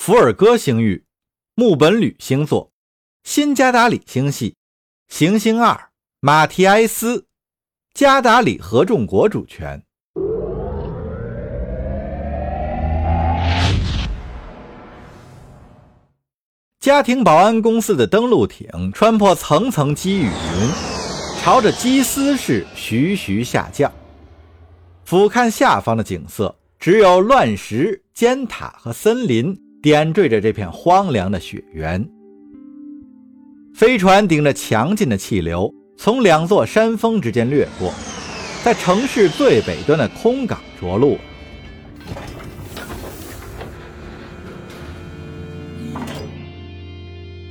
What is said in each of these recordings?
伏尔哥星域，木本吕星座，新加达里星系，行星二马提埃斯，加达里合众国主权。家庭保安公司的登陆艇穿破层层积雨云，朝着基斯市徐徐下降。俯瞰下方的景色，只有乱石、尖塔和森林点缀着这片荒凉的雪原。飞船顶着强劲的气流，从两座山峰之间掠过，在城市最北端的空港着陆。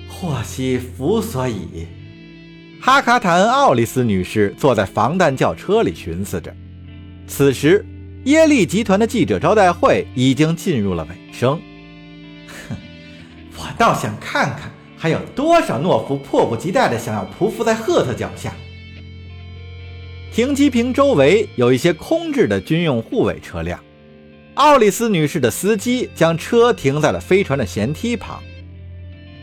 祸兮福所倚。哈卡坦·奥利斯女士坐在防弹轿车里寻思着。此时，耶利集团的记者招待会已经进入了尾声。哼，我倒想看看还有多少懦夫迫不及待的想要匍匐在赫特脚下。停机坪周围有一些空置的军用护卫车辆。奥利斯女士的司机将车停在了飞船的舷梯旁。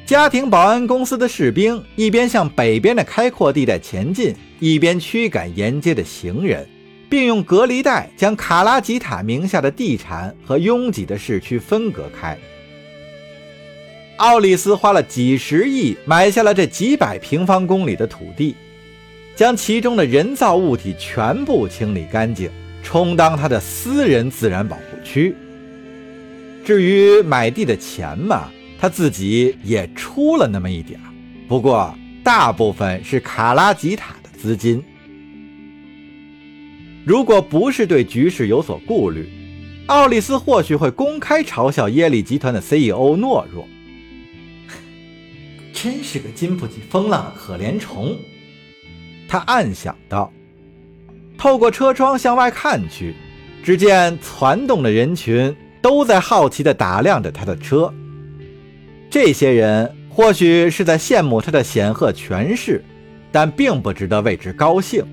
家庭保安公司的士兵一边向北边的开阔地带前进，一边驱赶沿街的行人，并用隔离带将卡拉吉塔名下的地产和拥挤的市区分隔开。奥利斯花了几十亿买下了这几百平方公里的土地，将其中的人造物体全部清理干净，充当他的私人自然保护区。至于买地的钱嘛？他自己也出了那么一点，不过大部分是卡拉吉塔的资金。如果不是对局势有所顾虑，奥利斯或许会公开嘲笑耶利集团的 CEO 懦弱。真是个经不起风浪的可怜虫，他暗想到。透过车窗向外看去，只见攒动的人群都在好奇地打量着他的车。这些人或许是在羡慕他的显赫权势，但并不值得为之高兴。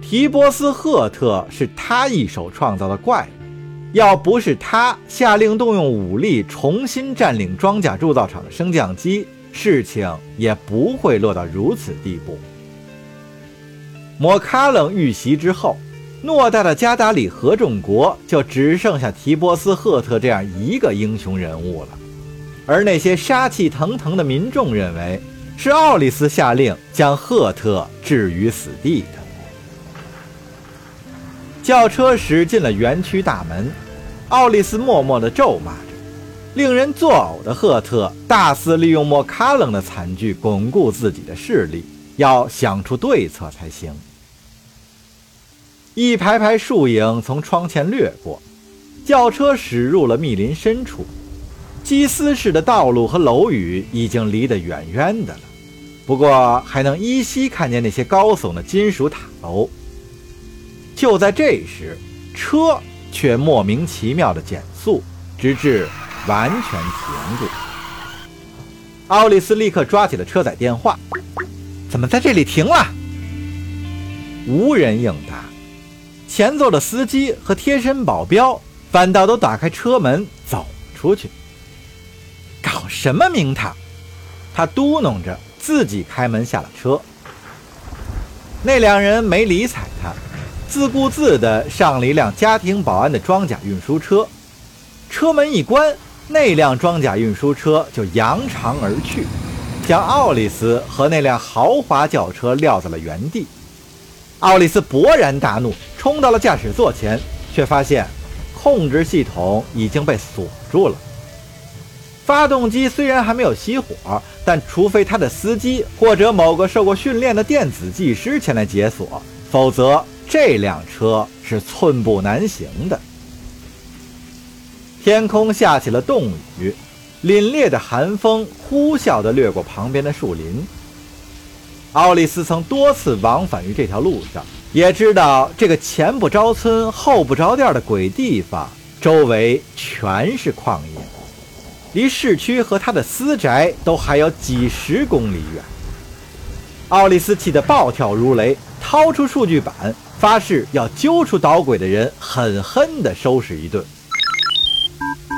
提波斯·赫特是他一手创造的怪物，要不是他下令动用武力重新占领装甲铸造厂的升降机，事情也不会落到如此地步。摩卡冷遇袭之后，偌大的加达里合众国就只剩下提波斯·赫特这样一个英雄人物了。而那些杀气腾腾的民众认为，是奥利斯下令将赫特置于死地的。轿车驶进了园区大门，奥利斯默默地咒骂。令人作呕的赫特大肆利用莫卡冷的惨剧巩固自己的势力，要想出对策才行。一排排树影从窗前掠过，轿车驶入了密林深处。基斯市的道路和楼宇已经离得远远的了，不过还能依稀看见那些高耸的金属塔楼。就在这时，车却莫名其妙地减速，直至完全停住。奥利斯立刻抓起了车载电话：“怎么在这里停了？”无人应答。前座的司机和贴身保镖反倒都打开车门走出去。搞什么名堂？他嘟哝着，自己开门下了车。那两人没理睬他，自顾自地上了一辆家庭保安的装甲运输车。车门一关，那辆装甲运输车就扬长而去，将奥利斯和那辆豪华轿车撂在了原地。奥利斯勃然大怒，冲到了驾驶座前，却发现控制系统已经被锁住了。发动机虽然还没有熄火，但除非他的司机或者某个受过训练的电子技师前来解锁，否则这辆车是寸步难行的。天空下起了冻雨，凛冽的寒风呼啸地掠过旁边的树林。奥利斯曾多次往返于这条路上，也知道这个前不着村后不着店的鬼地方周围全是旷野。离市区和他的私宅都还有几十公里远。奥利斯气得暴跳如雷，掏出数据板，发誓要揪出捣鬼的人，狠狠地收拾一顿。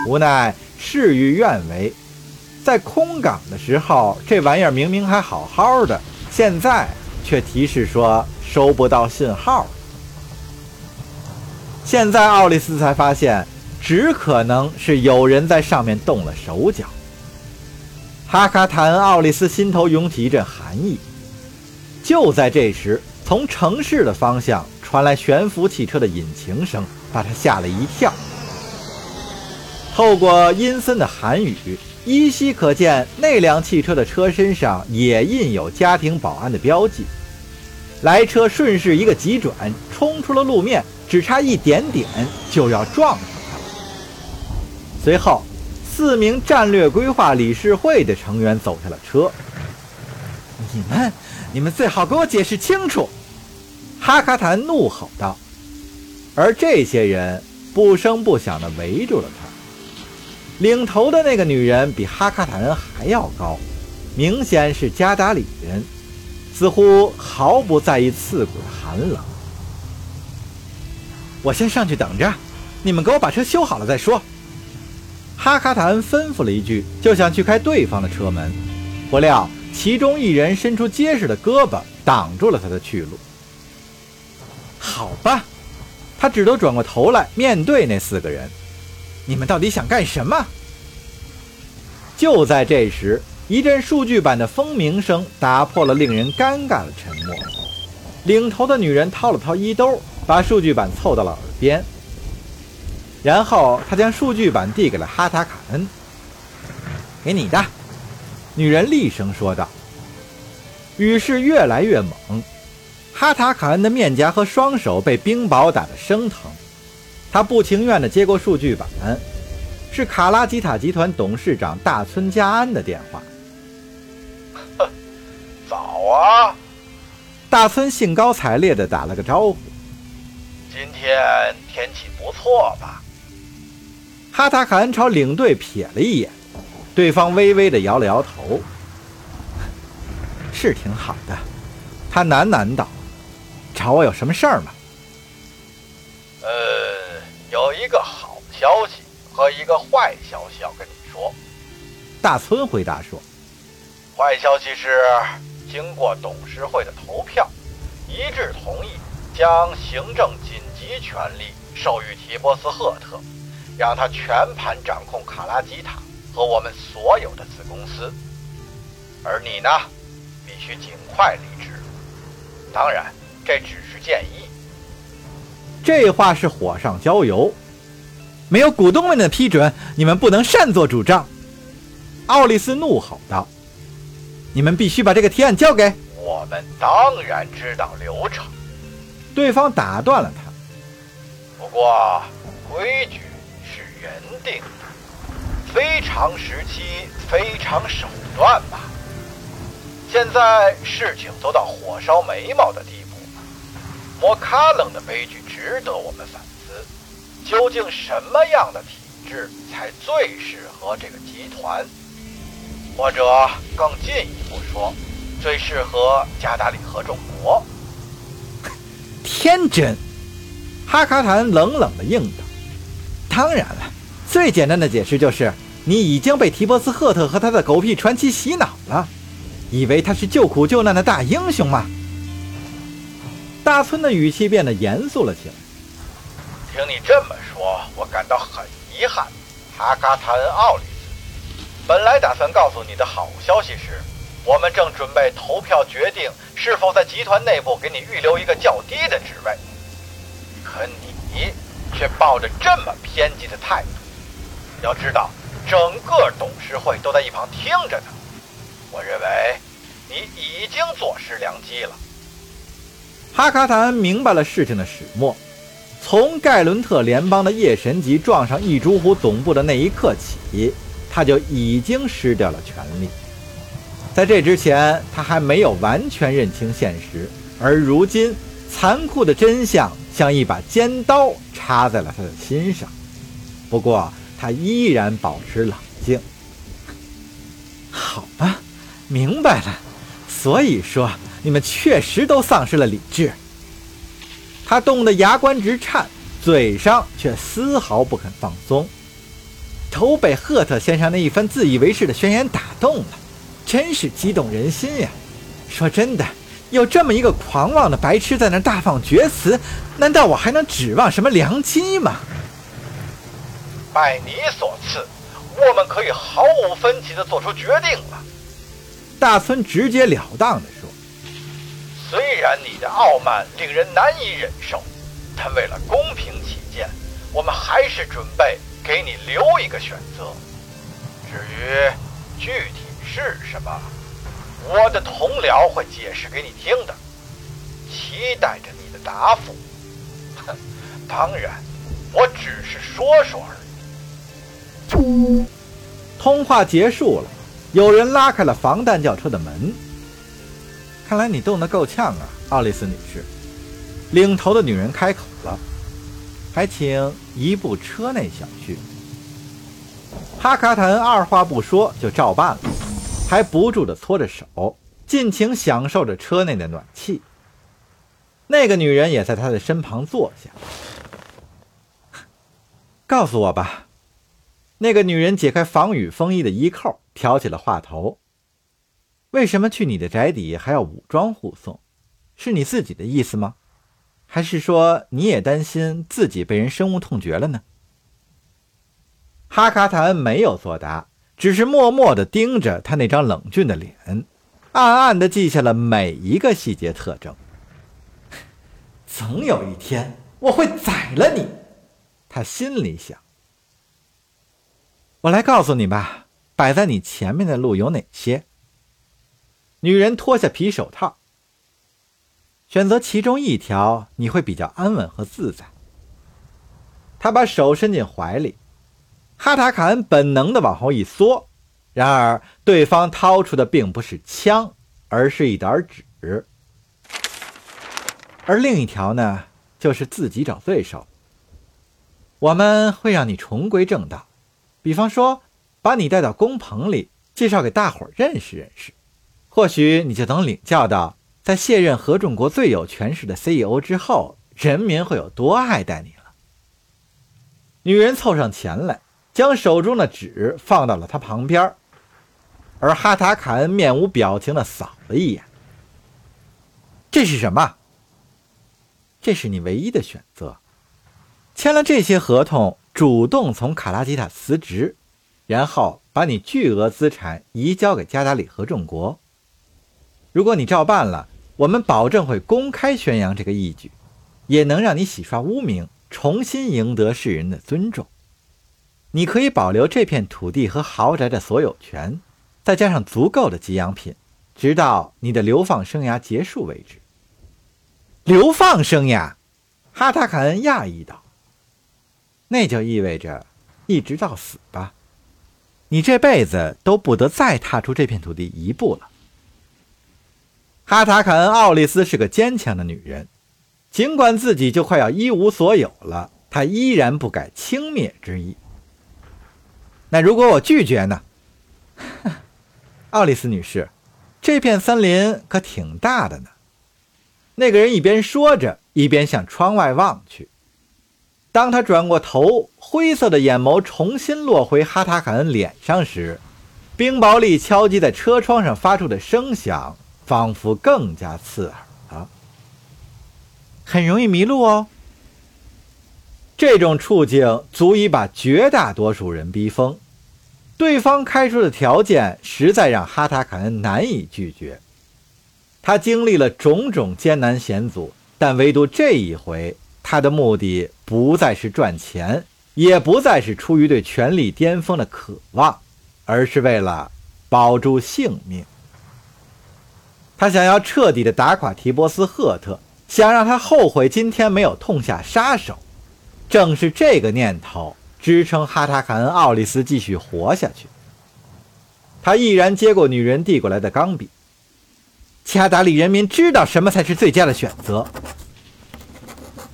无奈事与愿违。在空港的时候，这玩意儿明明还好好的，现在却提示说收不到信号。现在奥利斯才发现，只可能是有人在上面动了手脚。哈卡坦奥利斯心头涌起一阵寒意。就在这时，从城市的方向传来悬浮汽车的引擎声，把他吓了一跳。透过阴森的寒雨，依稀可见那辆汽车的车身上也印有家庭保安的标记。来车顺势一个急转，冲出了路面。只差一点点就要撞上他了。随后，四名战略规划理事会的成员走下了车。你们，你们最好给我解释清楚！哈卡坦怒吼道。而这些人不声不响地围住了他。领头的那个女人比哈卡坦还要高，明显是加达里人，似乎毫不在意刺骨的寒冷。我先上去等着，你们给我把车修好了再说。哈卡坦吩咐了一句，就想去开对方的车门，不料其中一人伸出结实的胳膊挡住了他的去路。好吧，他只得转过头来面对那四个人：“你们到底想干什么？”就在这时，一阵数据板的蜂鸣声打破了令人尴尬的沉默。领头的女人掏了掏衣兜。把数据板凑到了耳边，然后她将数据板递给了哈塔卡恩。“给你的。”女人厉声说道。雨势越来越猛，哈塔卡恩的面颊和双手被冰雹打得生疼。他不情愿地接过数据板，是卡拉吉塔集团董事长大村加安的电话。“早啊！”大村兴高采烈地打了个招呼。今天天气不错吧？哈塔卡恩朝领队瞥了一眼，对方微微地摇了摇头，是挺好的。他喃喃道：“找我有什么事儿吗？”“和一个坏消息要跟你说。”大村回答说：“坏消息是，经过董事会的投票，一致同意将行政紧。”急权力授予提波斯赫特，让他全盘掌控卡拉吉塔和我们所有的子公司。而你呢，必须尽快离职。当然，这只是建议。这话是火上浇油。没有股东们的批准，你们不能擅作主张。奥利斯怒吼道：“你们必须把这个提案交给我们。”当然知道流程。对方打断了他。不过，规矩是人定的，非常时期非常手段吧。现在事情都到火烧眉毛的地步了，摩卡冷的悲剧值得我们反思。究竟什么样的体制才最适合这个集团？或者更进一步说，最适合加达里合众国？天真。哈卡坦冷冷地应道：“当然了，最简单的解释就是你已经被提波斯赫特和他的狗屁传奇洗脑了，以为他是救苦救难的大英雄吗？”大村的语气变得严肃了起来。听你这么说，我感到很遗憾，哈卡坦奥里斯。本来打算告诉你的好消息是，我们正准备投票决定是否在集团内部给你预留一个较低的职位。可你却抱着这么偏激的态度。要知道，整个董事会都在一旁听着呢。我认为你已经坐失良机了。哈卡坦明白了事情的始末。从盖伦特联邦的夜神级撞上异珠湖总部的那一刻起，他就已经失掉了权力。在这之前，他还没有完全认清现实，而如今，残酷的真相。像一把尖刀插在了他的心上，不过他依然保持冷静。好吧，明白了。所以说，你们确实都丧失了理智。他冻得牙关直颤，嘴上却丝毫不肯放松。都被赫特先生那一番自以为是的宣言打动了，真是激动人心呀！说真的，有这么一个狂妄的白痴在那大放厥词，难道我还能指望什么良机吗？拜你所赐，我们可以毫无分歧地做出决定了。大村直截了当地说：“虽然你的傲慢令人难以忍受，但为了公平起见，我们还是准备给你留一个选择。至于具体是什么，我的同僚会解释给你听的。期待着你的答复。哼，当然，我只是说说而已。”通话结束了。有人拉开了防弹轿车的门。看来你冻得够呛啊，奥利斯女士。领头的女人开口了：“还请移步车内小叙。”哈卡坦二话不说就照办了，还不住地搓着手，尽情享受着车内的暖气。那个女人也在他的身旁坐下。告诉我吧。那个女人解开防雨风衣的衣扣。挑起了话头。为什么去你的宅邸还要武装护送？是你自己的意思吗？还是说你也担心自己被人深恶痛绝了呢？哈卡塔恩没有作答，只是默默地盯着他那张冷峻的脸，暗暗地记下了每一个细节特征。总有一天我会宰了你，他心里想。我来告诉你吧。摆在你前面的路有哪些？女人脱下皮手套，选择其中一条，你会比较安稳和自在。她把手伸进怀里，哈塔卡恩本能的往后一缩，然而对方掏出的并不是枪，而是一沓纸。而另一条呢，就是自己找罪受。我们会让你重归正道，比方说。把你带到工棚里，介绍给大伙认识认识，或许你就能领教到，在卸任合众国最有权势的 CEO 之后，人民会有多爱戴你了。女人凑上前来，将手中的纸放到了他旁边，而哈塔卡恩面无表情的扫了一眼。这是什么？这是你唯一的选择。签了这些合同，主动从卡拉吉塔辞职。然后把你巨额资产移交给加达里合众国。如果你照办了，我们保证会公开宣扬这个义举，也能让你洗刷污名，重新赢得世人的尊重。你可以保留这片土地和豪宅的所有权，再加上足够的给养品，直到你的流放生涯结束为止。流放生涯，哈塔卡恩讶异道：“那就意味着一直到死吧。”你这辈子都不得再踏出这片土地一步了。哈塔卡恩·奥利斯是个坚强的女人，尽管自己就快要一无所有了，她依然不改轻蔑之意。那如果我拒绝呢？奥利斯女士，这片森林可挺大的呢。那个人一边说着，一边向窗外望去。当他转过头，灰色的眼眸重新落回哈塔卡恩脸上时，冰雹力敲击在车窗上发出的声响，仿佛更加刺耳了。很容易迷路哦。这种处境足以把绝大多数人逼疯。对方开出的条件实在让哈塔卡恩难以拒绝。他经历了种种艰难险阻，但唯独这一回。他的目的不再是赚钱，也不再是出于对权力巅峰的渴望，而是为了保住性命。他想要彻底的打垮提波斯·赫特，想让他后悔今天没有痛下杀手。正是这个念头支撑哈塔卡恩·奥利斯继续活下去。他毅然接过女人递过来的钢笔。加达里人民知道什么才是最佳的选择。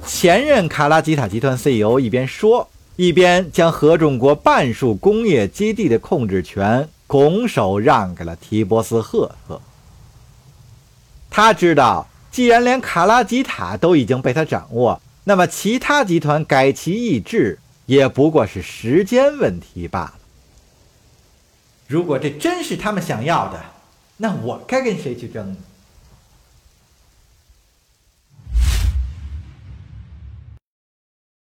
前任卡拉吉塔集团 CEO 一边说，一边将合众国半数工业基地的控制权拱手让给了提波斯·赫特。他知道，既然连卡拉吉塔都已经被他掌握，那么其他集团改其意志也不过是时间问题罢了。如果这真是他们想要的，那我该跟谁去争呢？